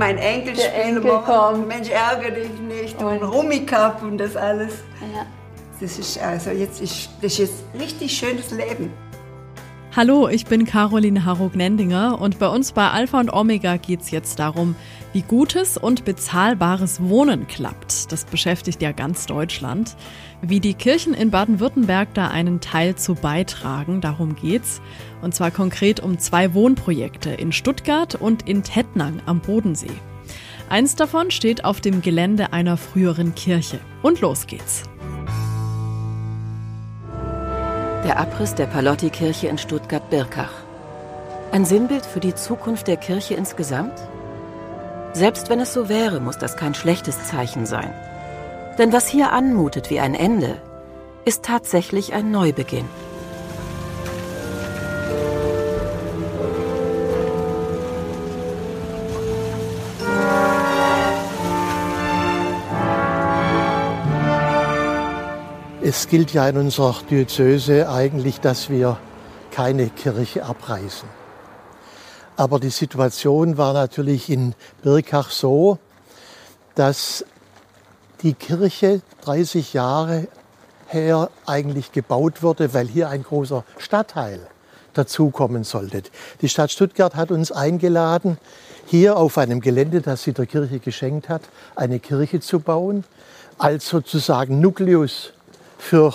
mein Enkel Der spielen Enkel kommt. Mensch, ärgere dich nicht. Und Und- Rummikap und das alles. Ja. Das ist also jetzt ist, das ist jetzt richtig schönes Leben. Hallo, ich bin Caroline Harrog-Nendinger und bei uns bei Alpha und Omega geht's jetzt darum, wie gutes und bezahlbares Wohnen klappt. Das beschäftigt ja ganz Deutschland. Wie die Kirchen in Baden-Württemberg da einen Teil zu beitragen, darum geht's. Und zwar konkret um zwei Wohnprojekte in Stuttgart und in Tettnang am Bodensee. Eins davon steht auf dem Gelände einer früheren Kirche. Und los geht's. Der Abriss der Palotti-Kirche in Stuttgart-Birkach. Ein Sinnbild für die Zukunft der Kirche insgesamt? Selbst wenn es so wäre, muss das kein schlechtes Zeichen sein. Denn was hier anmutet wie ein Ende, ist tatsächlich ein Neubeginn. Es gilt ja in unserer Diözese eigentlich, dass wir keine Kirche abreißen. Aber die Situation war natürlich in Birkach so, dass die Kirche 30 Jahre her eigentlich gebaut wurde, weil hier ein großer Stadtteil dazukommen sollte. Die Stadt Stuttgart hat uns eingeladen, hier auf einem Gelände, das sie der Kirche geschenkt hat, eine Kirche zu bauen, als sozusagen Nukleus für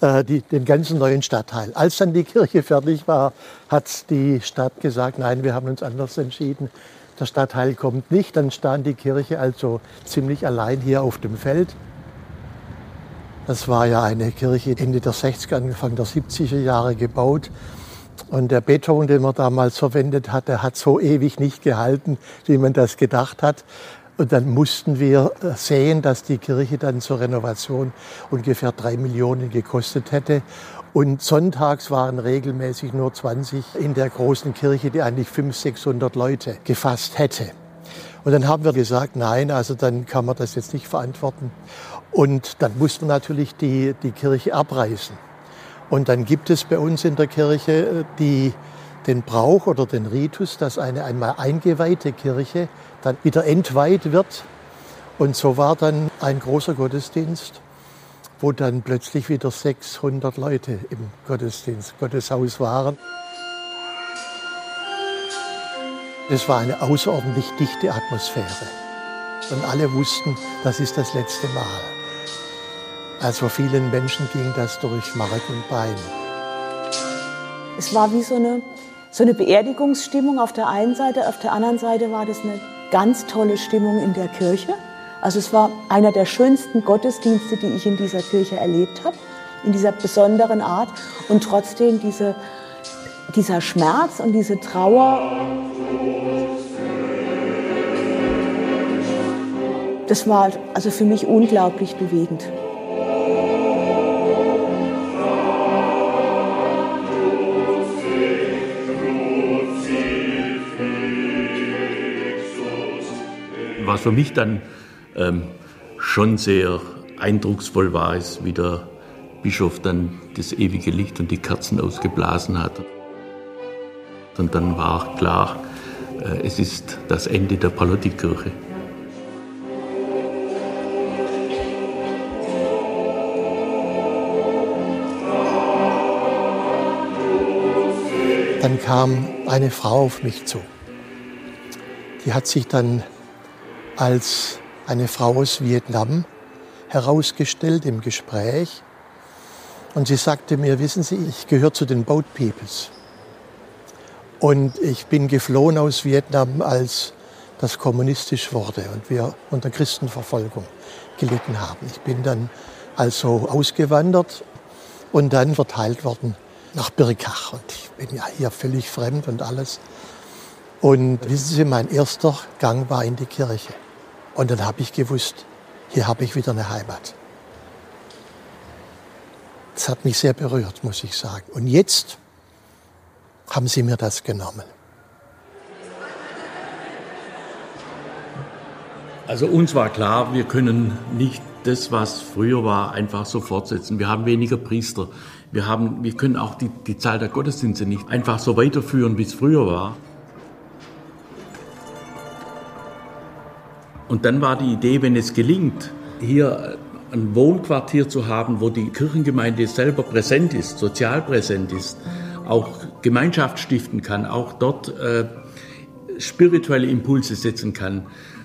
äh, die, den ganzen neuen Stadtteil. Als dann die Kirche fertig war, hat die Stadt gesagt, nein, wir haben uns anders entschieden. Der Stadtteil kommt nicht. Dann stand die Kirche also ziemlich allein hier auf dem Feld. Das war ja eine Kirche Ende der 60er, Anfang der 70er Jahre gebaut. Und der Beton, den man damals verwendet hat, der hat so ewig nicht gehalten, wie man das gedacht hat. Und dann mussten wir sehen, dass die Kirche dann zur Renovation ungefähr drei Millionen gekostet hätte. Und sonntags waren regelmäßig nur 20 in der großen Kirche, die eigentlich 500, 600 Leute gefasst hätte. Und dann haben wir gesagt, nein, also dann kann man das jetzt nicht verantworten. Und dann mussten wir natürlich die, die Kirche abreißen. Und dann gibt es bei uns in der Kirche die, den Brauch oder den Ritus, dass eine einmal eingeweihte Kirche dann wieder entweiht wird. Und so war dann ein großer Gottesdienst, wo dann plötzlich wieder 600 Leute im Gottesdienst, Gotteshaus waren. Es war eine außerordentlich dichte Atmosphäre. Und alle wussten, das ist das letzte Mal. Also vielen Menschen ging das durch Mark und Bein. Es war wie so eine, so eine Beerdigungsstimmung auf der einen Seite, auf der anderen Seite war das eine ganz tolle Stimmung in der Kirche. Also es war einer der schönsten Gottesdienste, die ich in dieser Kirche erlebt habe, in dieser besonderen Art. Und trotzdem diese, dieser Schmerz und diese Trauer, das war also für mich unglaublich bewegend. Was für mich dann ähm, schon sehr eindrucksvoll war, ist, wie der Bischof dann das ewige Licht und die Kerzen ausgeblasen hat. Und dann war klar, äh, es ist das Ende der Palotti-Kirche. Dann kam eine Frau auf mich zu. Die hat sich dann als eine Frau aus Vietnam herausgestellt im Gespräch. Und sie sagte mir, wissen Sie, ich gehöre zu den Boat Peoples. Und ich bin geflohen aus Vietnam, als das kommunistisch wurde und wir unter Christenverfolgung gelitten haben. Ich bin dann also ausgewandert und dann verteilt worden nach Birkach. Und ich bin ja hier völlig fremd und alles. Und wissen Sie, mein erster Gang war in die Kirche. Und dann habe ich gewusst, hier habe ich wieder eine Heimat. Das hat mich sehr berührt, muss ich sagen. Und jetzt haben Sie mir das genommen. Also uns war klar, wir können nicht das, was früher war, einfach so fortsetzen. Wir haben weniger Priester. Wir, haben, wir können auch die, die Zahl der Gottesdienste nicht einfach so weiterführen, wie es früher war. Und dann war die Idee, wenn es gelingt, hier ein Wohnquartier zu haben, wo die Kirchengemeinde selber präsent ist, sozial präsent ist, auch Gemeinschaft stiften kann, auch dort äh, spirituelle Impulse setzen kann,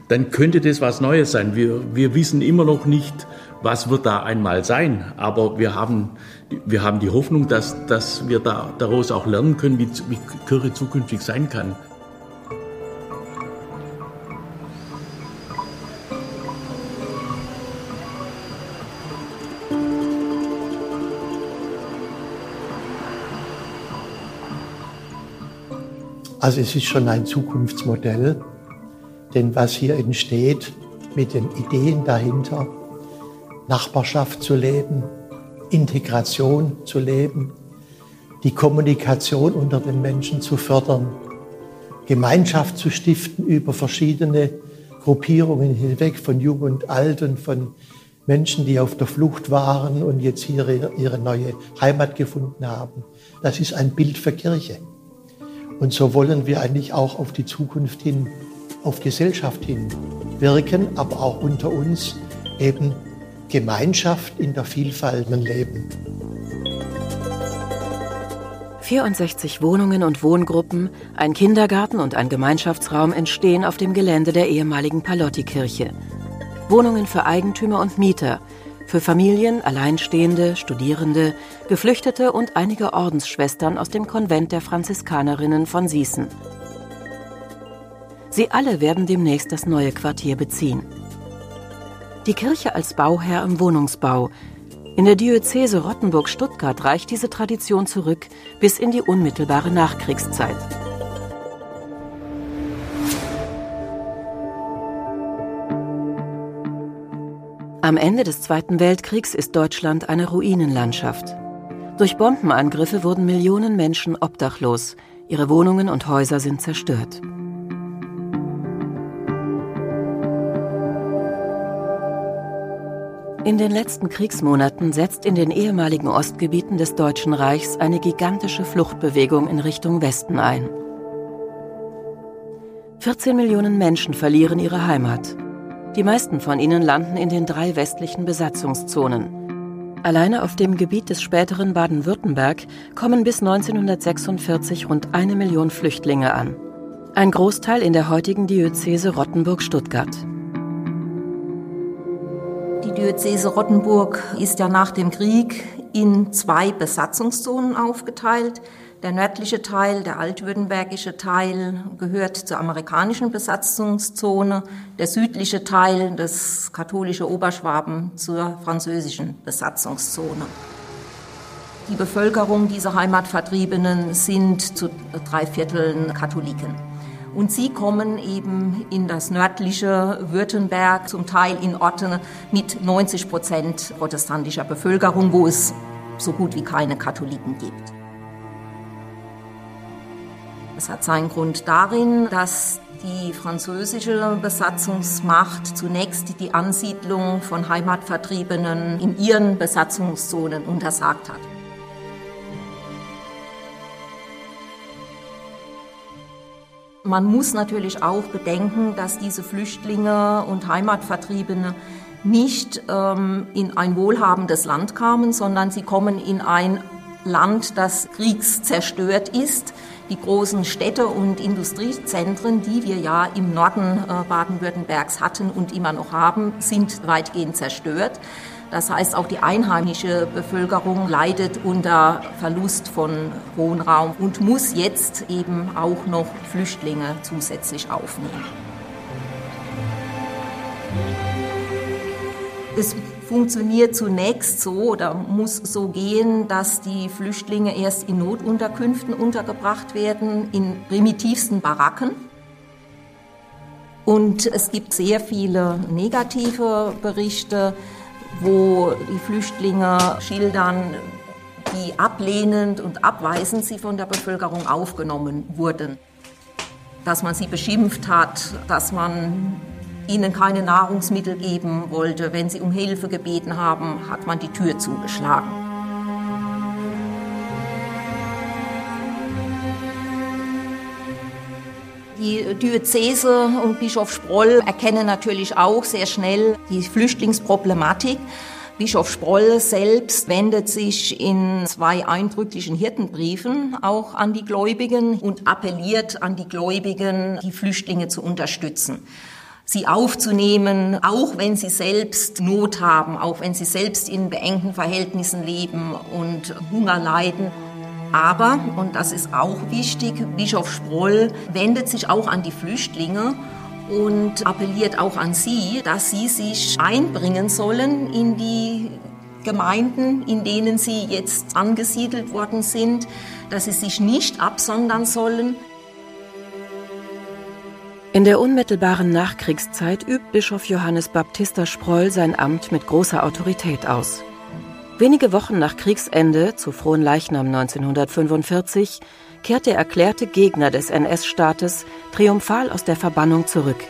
dann könnte das was Neues sein. Wir, wir wissen immer noch nicht, was wird da einmal sein, aber wir haben, wir haben die Hoffnung, dass, dass wir da, daraus auch lernen können, wie, wie Kirche zukünftig sein kann. Also es ist schon ein Zukunftsmodell, denn was hier entsteht mit den Ideen dahinter, Nachbarschaft zu leben, Integration zu leben, die Kommunikation unter den Menschen zu fördern, Gemeinschaft zu stiften über verschiedene Gruppierungen hinweg, von Jung und Alt und von Menschen, die auf der Flucht waren und jetzt hier ihre neue Heimat gefunden haben. Das ist ein Bild für Kirche. Und so wollen wir eigentlich auch auf die Zukunft hin, auf Gesellschaft hin wirken, aber auch unter uns eben Gemeinschaft in der Vielfalt leben. 64 Wohnungen und Wohngruppen, ein Kindergarten und ein Gemeinschaftsraum entstehen auf dem Gelände der ehemaligen Palotti-Kirche. Wohnungen für Eigentümer und Mieter, für Familien, Alleinstehende, Studierende, Geflüchtete und einige Ordensschwestern aus dem Konvent der Franziskanerinnen von Sießen. Sie alle werden demnächst das neue Quartier beziehen. Die Kirche als Bauherr im Wohnungsbau. In der Diözese Rottenburg-Stuttgart reicht diese Tradition zurück bis in die unmittelbare Nachkriegszeit. Am Ende des Zweiten Weltkriegs ist Deutschland eine Ruinenlandschaft. Durch Bombenangriffe wurden Millionen Menschen obdachlos, ihre Wohnungen und Häuser sind zerstört. In den letzten Kriegsmonaten setzt in den ehemaligen Ostgebieten des Deutschen Reichs eine gigantische Fluchtbewegung in Richtung Westen ein. 14 Millionen Menschen verlieren ihre Heimat. Die meisten von ihnen landen in den drei westlichen Besatzungszonen. Alleine auf dem Gebiet des späteren Baden-Württemberg kommen bis 1946 rund eine Million Flüchtlinge an. Ein Großteil in der heutigen Diözese Rottenburg-Stuttgart. Die Diözese Rottenburg ist ja nach dem Krieg in zwei Besatzungszonen aufgeteilt. Der nördliche Teil, der altwürttembergische Teil, gehört zur amerikanischen Besatzungszone. Der südliche Teil, das katholische Oberschwaben, zur französischen Besatzungszone. Die Bevölkerung dieser Heimatvertriebenen sind zu drei Vierteln Katholiken. Und sie kommen eben in das nördliche Württemberg, zum Teil in Orten mit 90 Prozent protestantischer Bevölkerung, wo es so gut wie keine Katholiken gibt. Es hat seinen Grund darin, dass die französische Besatzungsmacht zunächst die Ansiedlung von Heimatvertriebenen in ihren Besatzungszonen untersagt hat. Man muss natürlich auch bedenken, dass diese Flüchtlinge und Heimatvertriebene nicht ähm, in ein wohlhabendes Land kamen, sondern sie kommen in ein Land, das kriegszerstört ist, die großen Städte und Industriezentren, die wir ja im Norden äh, Baden-Württembergs hatten und immer noch haben, sind weitgehend zerstört. Das heißt, auch die einheimische Bevölkerung leidet unter Verlust von Wohnraum und muss jetzt eben auch noch Flüchtlinge zusätzlich aufnehmen. Es funktioniert zunächst so oder muss so gehen, dass die Flüchtlinge erst in Notunterkünften untergebracht werden, in primitivsten Baracken. Und es gibt sehr viele negative Berichte, wo die Flüchtlinge schildern, wie ablehnend und abweisend sie von der Bevölkerung aufgenommen wurden. Dass man sie beschimpft hat, dass man ihnen keine Nahrungsmittel geben wollte. Wenn sie um Hilfe gebeten haben, hat man die Tür zugeschlagen. Die Diözese und Bischof Sproll erkennen natürlich auch sehr schnell die Flüchtlingsproblematik. Bischof Sproll selbst wendet sich in zwei eindrücklichen Hirtenbriefen auch an die Gläubigen und appelliert an die Gläubigen, die Flüchtlinge zu unterstützen sie aufzunehmen, auch wenn sie selbst Not haben, auch wenn sie selbst in beengten Verhältnissen leben und Hunger leiden. Aber, und das ist auch wichtig, Bischof Sproll wendet sich auch an die Flüchtlinge und appelliert auch an Sie, dass Sie sich einbringen sollen in die Gemeinden, in denen Sie jetzt angesiedelt worden sind, dass Sie sich nicht absondern sollen. In der unmittelbaren Nachkriegszeit übt Bischof Johannes Baptista Sproll sein Amt mit großer Autorität aus. Wenige Wochen nach Kriegsende, zu Frohen Leichnam 1945, kehrt der erklärte Gegner des NS-Staates triumphal aus der Verbannung zurück.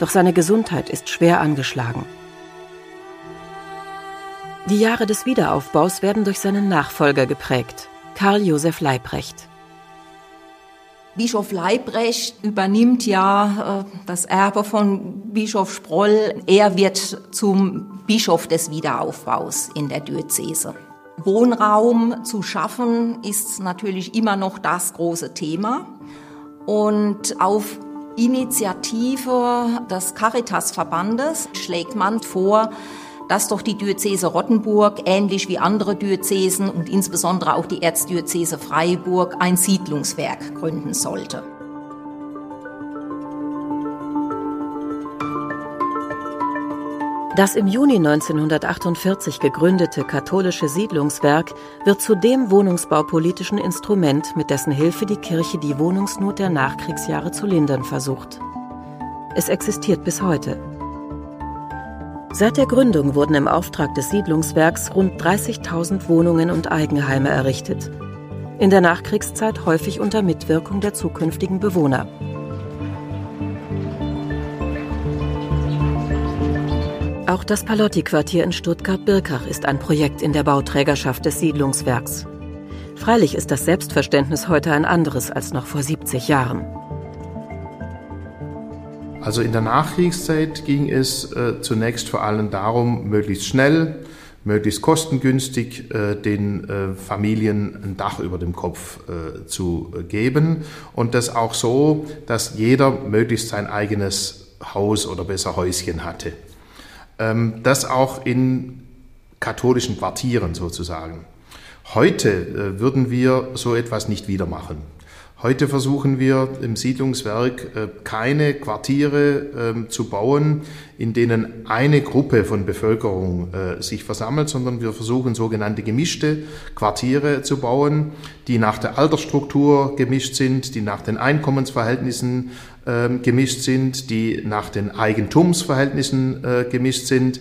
Doch seine Gesundheit ist schwer angeschlagen. Die Jahre des Wiederaufbaus werden durch seinen Nachfolger geprägt, Karl Josef Leibrecht. Bischof Leibrecht übernimmt ja äh, das Erbe von Bischof Sproll. Er wird zum Bischof des Wiederaufbaus in der Diözese. Wohnraum zu schaffen ist natürlich immer noch das große Thema. Und auf Initiative des Caritas-Verbandes schlägt man vor, dass doch die Diözese Rottenburg, ähnlich wie andere Diözesen und insbesondere auch die Erzdiözese Freiburg, ein Siedlungswerk gründen sollte. Das im Juni 1948 gegründete katholische Siedlungswerk wird zu dem wohnungsbaupolitischen Instrument, mit dessen Hilfe die Kirche die Wohnungsnot der Nachkriegsjahre zu lindern versucht. Es existiert bis heute. Seit der Gründung wurden im Auftrag des Siedlungswerks rund 30.000 Wohnungen und Eigenheime errichtet. In der Nachkriegszeit häufig unter Mitwirkung der zukünftigen Bewohner. Auch das Palotti-Quartier in Stuttgart-Birkach ist ein Projekt in der Bauträgerschaft des Siedlungswerks. Freilich ist das Selbstverständnis heute ein anderes als noch vor 70 Jahren. Also in der Nachkriegszeit ging es äh, zunächst vor allem darum, möglichst schnell, möglichst kostengünstig äh, den äh, Familien ein Dach über dem Kopf äh, zu geben und das auch so, dass jeder möglichst sein eigenes Haus oder besser Häuschen hatte. Ähm, das auch in katholischen Quartieren sozusagen. Heute äh, würden wir so etwas nicht wieder machen. Heute versuchen wir im Siedlungswerk äh, keine Quartiere ähm, zu bauen, in denen eine Gruppe von Bevölkerung äh, sich versammelt, sondern wir versuchen sogenannte gemischte Quartiere zu bauen, die nach der Altersstruktur gemischt sind, die nach den Einkommensverhältnissen gemischt sind, die nach den Eigentumsverhältnissen äh, gemischt sind,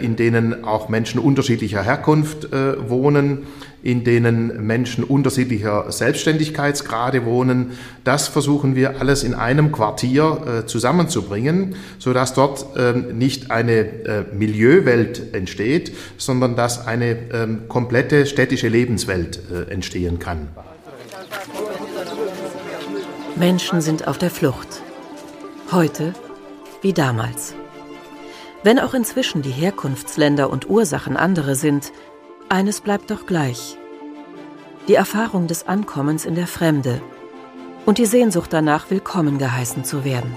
in denen auch Menschen unterschiedlicher Herkunft wohnen in denen Menschen unterschiedlicher Selbstständigkeitsgrade wohnen. Das versuchen wir alles in einem Quartier äh, zusammenzubringen, sodass dort äh, nicht eine äh, Milieuwelt entsteht, sondern dass eine ähm, komplette städtische Lebenswelt äh, entstehen kann. Menschen sind auf der Flucht. Heute wie damals. Wenn auch inzwischen die Herkunftsländer und Ursachen andere sind, eines bleibt doch gleich. Die Erfahrung des Ankommens in der Fremde und die Sehnsucht danach, willkommen geheißen zu werden.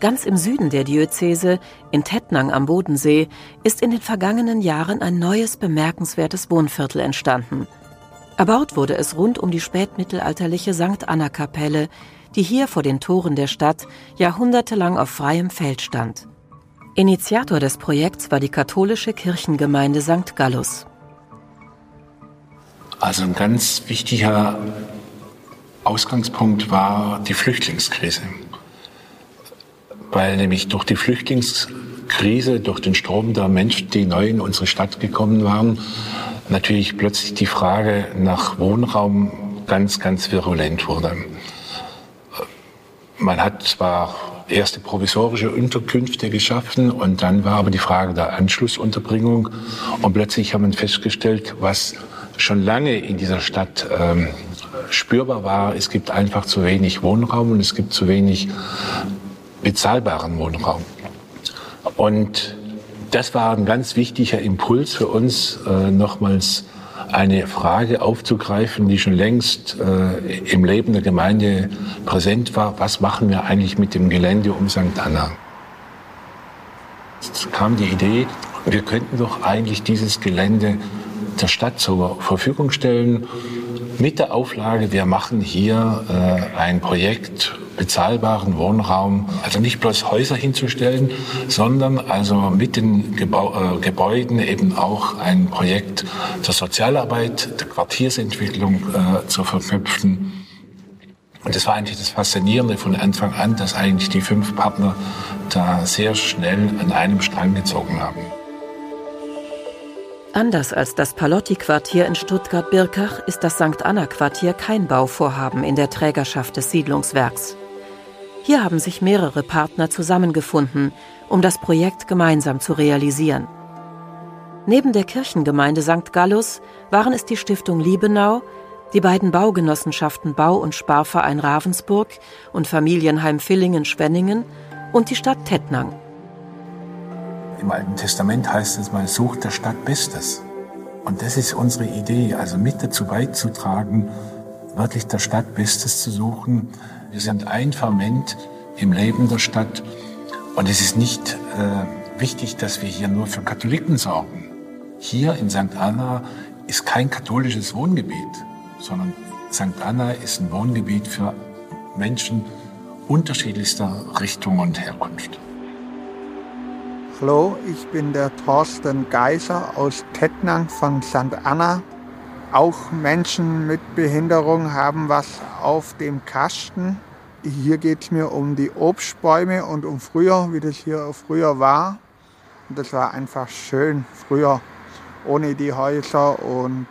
Ganz im Süden der Diözese, in Tettnang am Bodensee, ist in den vergangenen Jahren ein neues bemerkenswertes Wohnviertel entstanden. Erbaut wurde es rund um die spätmittelalterliche St. Anna-Kapelle, die hier vor den Toren der Stadt jahrhundertelang auf freiem Feld stand. Initiator des Projekts war die katholische Kirchengemeinde St. Gallus. Also ein ganz wichtiger Ausgangspunkt war die Flüchtlingskrise. Weil nämlich durch die Flüchtlingskrise, durch den Strom der Menschen, die neu in unsere Stadt gekommen waren, natürlich plötzlich die Frage nach Wohnraum ganz, ganz virulent wurde. Man hat zwar erste provisorische Unterkünfte geschaffen und dann war aber die Frage der Anschlussunterbringung und plötzlich haben wir festgestellt, was schon lange in dieser Stadt ähm, spürbar war, es gibt einfach zu wenig Wohnraum und es gibt zu wenig bezahlbaren Wohnraum. Und das war ein ganz wichtiger Impuls für uns, äh, nochmals eine Frage aufzugreifen, die schon längst äh, im Leben der Gemeinde präsent war. Was machen wir eigentlich mit dem Gelände um St. Anna? Es kam die Idee, wir könnten doch eigentlich dieses Gelände der Stadt zur Verfügung stellen mit der Auflage, wir machen hier äh, ein Projekt bezahlbaren Wohnraum, also nicht bloß Häuser hinzustellen, sondern also mit den Gebau äh, Gebäuden eben auch ein Projekt der Sozialarbeit, der Quartiersentwicklung äh, zu verknüpfen. Und das war eigentlich das Faszinierende von Anfang an, dass eigentlich die fünf Partner da sehr schnell an einem Strang gezogen haben. Anders als das Palotti-Quartier in Stuttgart-Birkach ist das St. Anna-Quartier kein Bauvorhaben in der Trägerschaft des Siedlungswerks. Hier haben sich mehrere Partner zusammengefunden, um das Projekt gemeinsam zu realisieren. Neben der Kirchengemeinde St. Gallus waren es die Stiftung Liebenau, die beiden Baugenossenschaften Bau- und Sparverein Ravensburg und Familienheim Villingen-Schwenningen und die Stadt Tettnang. Im Alten Testament heißt es, man sucht der Stadt Bestes. Und das ist unsere Idee, also mit dazu beizutragen, wirklich der Stadt Bestes zu suchen. Wir sind ein Ferment im Leben der Stadt. Und es ist nicht äh, wichtig, dass wir hier nur für Katholiken sorgen. Hier in St. Anna ist kein katholisches Wohngebiet, sondern St. Anna ist ein Wohngebiet für Menschen unterschiedlichster Richtung und Herkunft. Hallo, ich bin der Thorsten Geiser aus Tettnang von St. Anna. Auch Menschen mit Behinderung haben was auf dem Kasten. Hier geht es mir um die Obstbäume und um früher, wie das hier früher war. Und das war einfach schön früher, ohne die Häuser. Und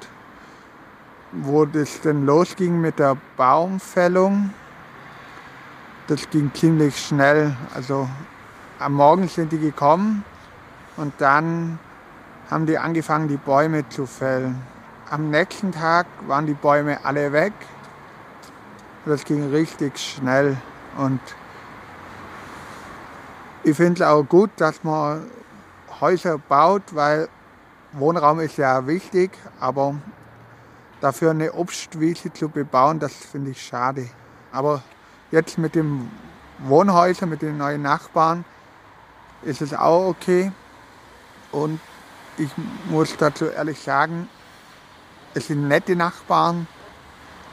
wo das dann losging mit der Baumfällung, das ging ziemlich schnell. Also am Morgen sind die gekommen und dann haben die angefangen, die Bäume zu fällen. Am nächsten Tag waren die Bäume alle weg. Das ging richtig schnell und ich finde es auch gut, dass man Häuser baut, weil Wohnraum ist ja wichtig, aber dafür eine Obstwiese zu bebauen, das finde ich schade. Aber jetzt mit dem Wohnhäuser, mit den neuen Nachbarn, ist es auch okay. Und ich muss dazu ehrlich sagen, es sind nette Nachbarn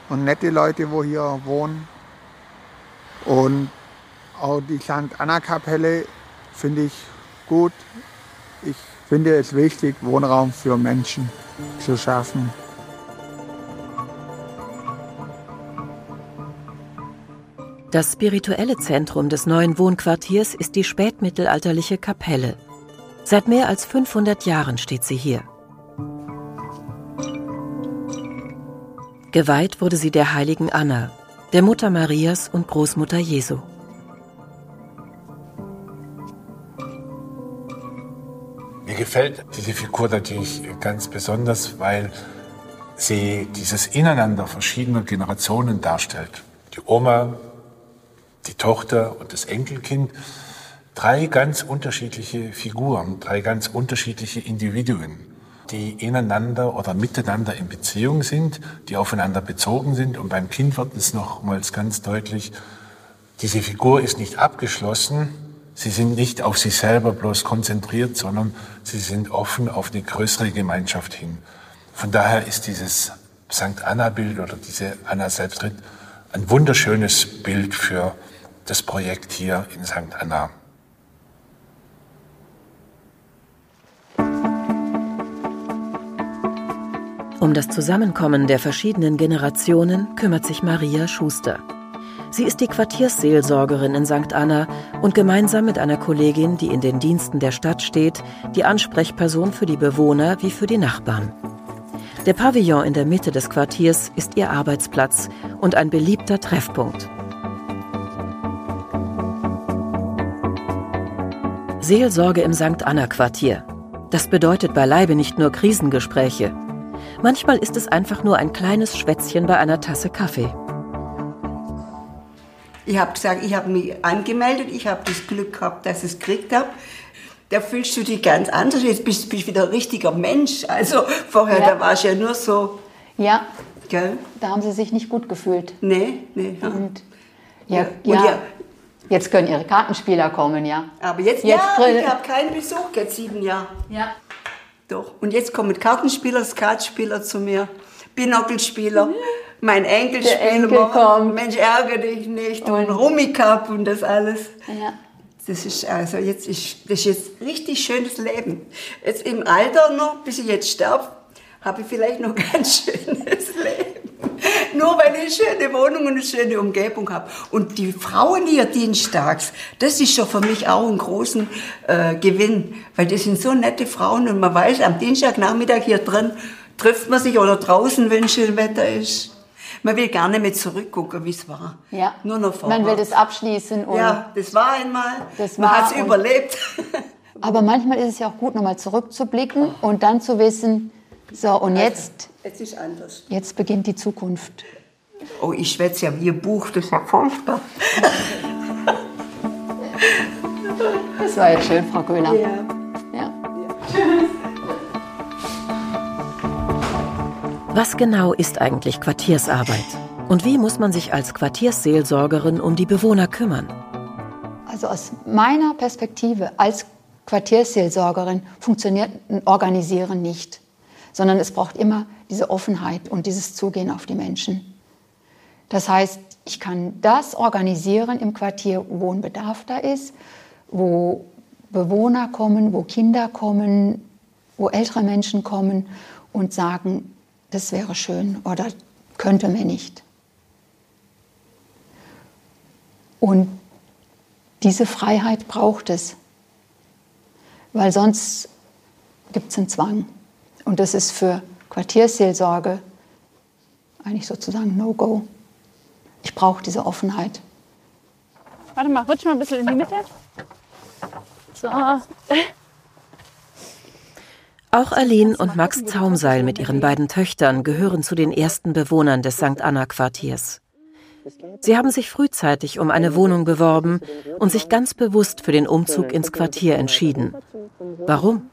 und nette Leute, wo hier wohnen. Und auch die St. Anna-Kapelle finde ich gut. Ich finde es wichtig, Wohnraum für Menschen zu schaffen. Das spirituelle Zentrum des neuen Wohnquartiers ist die spätmittelalterliche Kapelle. Seit mehr als 500 Jahren steht sie hier. Geweiht wurde sie der heiligen Anna, der Mutter Marias und Großmutter Jesu. Mir gefällt diese Figur natürlich ganz besonders, weil sie dieses Ineinander verschiedener Generationen darstellt. Die Oma, die Tochter und das Enkelkind, drei ganz unterschiedliche Figuren, drei ganz unterschiedliche Individuen, die ineinander oder miteinander in Beziehung sind, die aufeinander bezogen sind. Und beim Kind wird es nochmals ganz deutlich, diese Figur ist nicht abgeschlossen, sie sind nicht auf sich selber bloß konzentriert, sondern sie sind offen auf eine größere Gemeinschaft hin. Von daher ist dieses St. Anna-Bild oder diese Anna Selbstritt ein wunderschönes Bild für das Projekt hier in St. Anna. Um das Zusammenkommen der verschiedenen Generationen kümmert sich Maria Schuster. Sie ist die Quartiersseelsorgerin in St. Anna und gemeinsam mit einer Kollegin, die in den Diensten der Stadt steht, die Ansprechperson für die Bewohner wie für die Nachbarn. Der Pavillon in der Mitte des Quartiers ist ihr Arbeitsplatz und ein beliebter Treffpunkt. Seelsorge im St. Anna Quartier. Das bedeutet beileibe nicht nur Krisengespräche. Manchmal ist es einfach nur ein kleines Schwätzchen bei einer Tasse Kaffee. Ich habe gesagt, ich habe mich angemeldet, ich habe das Glück gehabt, dass ich es gekriegt habe. Da fühlst du dich ganz anders. Jetzt bist du wieder ein richtiger Mensch. Also vorher, Ja. da warst du ja nur so, Ja, gell? da haben Sie sich nicht gut gefühlt. Nee, nee. Ja. Und ja, Ja, ja, und ja. jetzt können Ihre Kartenspieler kommen, ja. Aber jetzt, Jetzt ja, ich habe keinen Besuch, jetzt sieben Jahre. Ja. Doch. Und jetzt kommen Kartenspieler, Skatspieler zu mir, Binockelspieler, mein Enkel spielt Enkel morgen. kommt. Mensch, ärgere dich nicht. Und, Rummikub und das alles. ja. Das ist also jetzt ist, das ist jetzt richtig schönes Leben. Jetzt im Alter noch, bis ich jetzt sterbe, habe ich vielleicht noch ganz schönes Leben. Nur weil ich eine schöne Wohnung und eine schöne Umgebung habe. Und die Frauen hier dienstags, das ist schon für mich auch ein großen äh, Gewinn. Weil das sind so nette Frauen und man weiß, am Dienstagnachmittag hier drin trifft man sich oder draußen, wenn schön Wetter ist. Man will gar nicht mehr zurückgucken, wie es war. ja. Nur noch Man will vorwärts. das abschließen. Und Ja, das war einmal. Das Man war hat es überlebt. Aber manchmal ist es ja auch gut, nochmal zurückzublicken und dann zu wissen, so, und jetzt, ist anders. jetzt beginnt die Zukunft. Oh, ich schwätze ja wie ein Buch, das ist ja furchtbar. Das war jetzt schön, Frau Köhler. Ja. Ja. Was genau ist eigentlich Quartiersarbeit? Und wie muss man sich als Quartiersseelsorgerin um die Bewohner kümmern? Also aus meiner Perspektive als Quartiersseelsorgerin funktioniert ein Organisieren nicht, sondern es braucht immer diese Offenheit und dieses Zugehen auf die Menschen. Das heißt, ich kann das organisieren im Quartier, wo ein Bedarf da ist, wo Bewohner kommen, wo Kinder kommen, wo ältere Menschen kommen und sagen, das wäre schön oder könnte mir nicht. Und diese Freiheit braucht es, weil sonst gibt es einen Zwang. Und das ist für Quartiersseelsorge eigentlich sozusagen No-Go. Ich brauche diese Offenheit. Warte mal, rutsch mal ein bisschen in die Mitte. So. Auch Aline und Max Zaumseil mit ihren beiden Töchtern gehören zu den ersten Bewohnern des St. Anna-Quartiers. Sie haben sich frühzeitig um eine Wohnung beworben und sich ganz bewusst für den Umzug ins Quartier entschieden. Warum?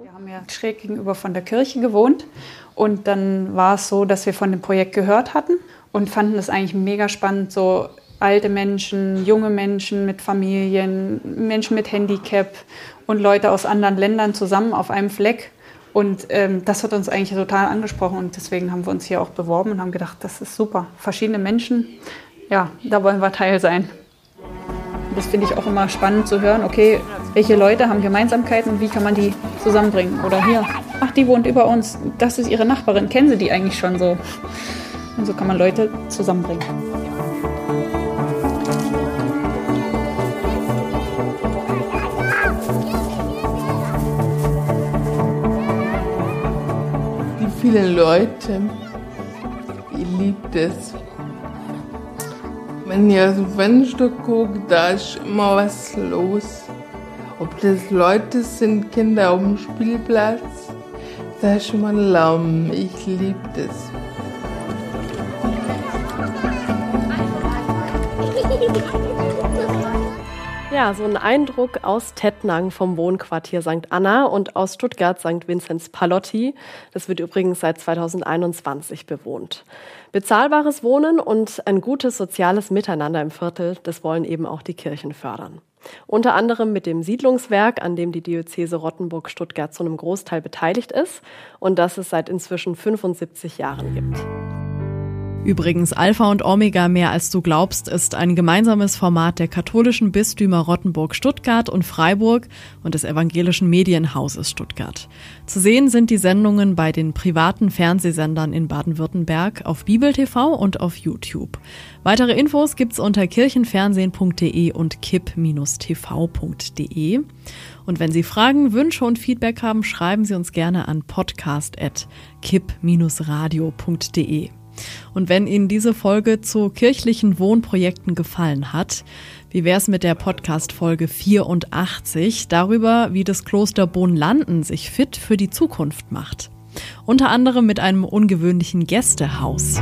Wir haben ja schräg gegenüber von der Kirche gewohnt und dann war es so, dass wir von dem Projekt gehört hatten und fanden es eigentlich mega spannend, so alte Menschen, junge Menschen mit Familien, Menschen mit Handicap und Leute aus anderen Ländern zusammen auf einem Fleck. Und ähm, das hat uns eigentlich total angesprochen und deswegen haben wir uns hier auch beworben und haben gedacht, das ist super. Verschiedene Menschen, ja, da wollen wir Teil sein. Das finde ich auch immer spannend zu hören, okay, welche Leute haben Gemeinsamkeiten und wie kann man die zusammenbringen? Oder hier, ach, die wohnt über uns, das ist ihre Nachbarin, kennen Sie die eigentlich schon so? Und so kann man Leute zusammenbringen. Die vielen Leute, ich liebe das. Wenn ich aus dem Fenster gucke, da ist immer was los. Ob das Leute sind, Kinder auf dem Spielplatz, da ist immer Lärm. Ich liebe das. Ja, so ein Eindruck aus Tettnang vom Wohnquartier St. Anna und aus Stuttgart St. Vinzenz Palotti. Das wird übrigens seit 2021 bewohnt. Bezahlbares Wohnen und ein gutes soziales Miteinander im Viertel, das wollen eben auch die Kirchen fördern. Unter anderem mit dem Siedlungswerk, an dem die Diözese Rottenburg-Stuttgart zu einem Großteil beteiligt ist und das es seit inzwischen 75 Jahren gibt. Übrigens, Alpha und Omega mehr als du glaubst ist ein gemeinsames Format der katholischen Bistümer Rottenburg Stuttgart und Freiburg und des evangelischen Medienhauses Stuttgart. Zu sehen sind die Sendungen bei den privaten Fernsehsendern in Baden-Württemberg auf Bibel TV und auf YouTube. Weitere Infos gibt's unter kirchenfernsehen.de und kipp-tv.de. Und wenn Sie Fragen, Wünsche und Feedback haben, schreiben Sie uns gerne an podcast.kipp-radio.de. Und wenn Ihnen diese Folge zu kirchlichen Wohnprojekten gefallen hat, wie wäre es mit der Podcast-Folge 84 darüber, wie das Kloster Bohnlanden sich fit für die Zukunft macht? unter anderem mit einem ungewöhnlichen Gästehaus.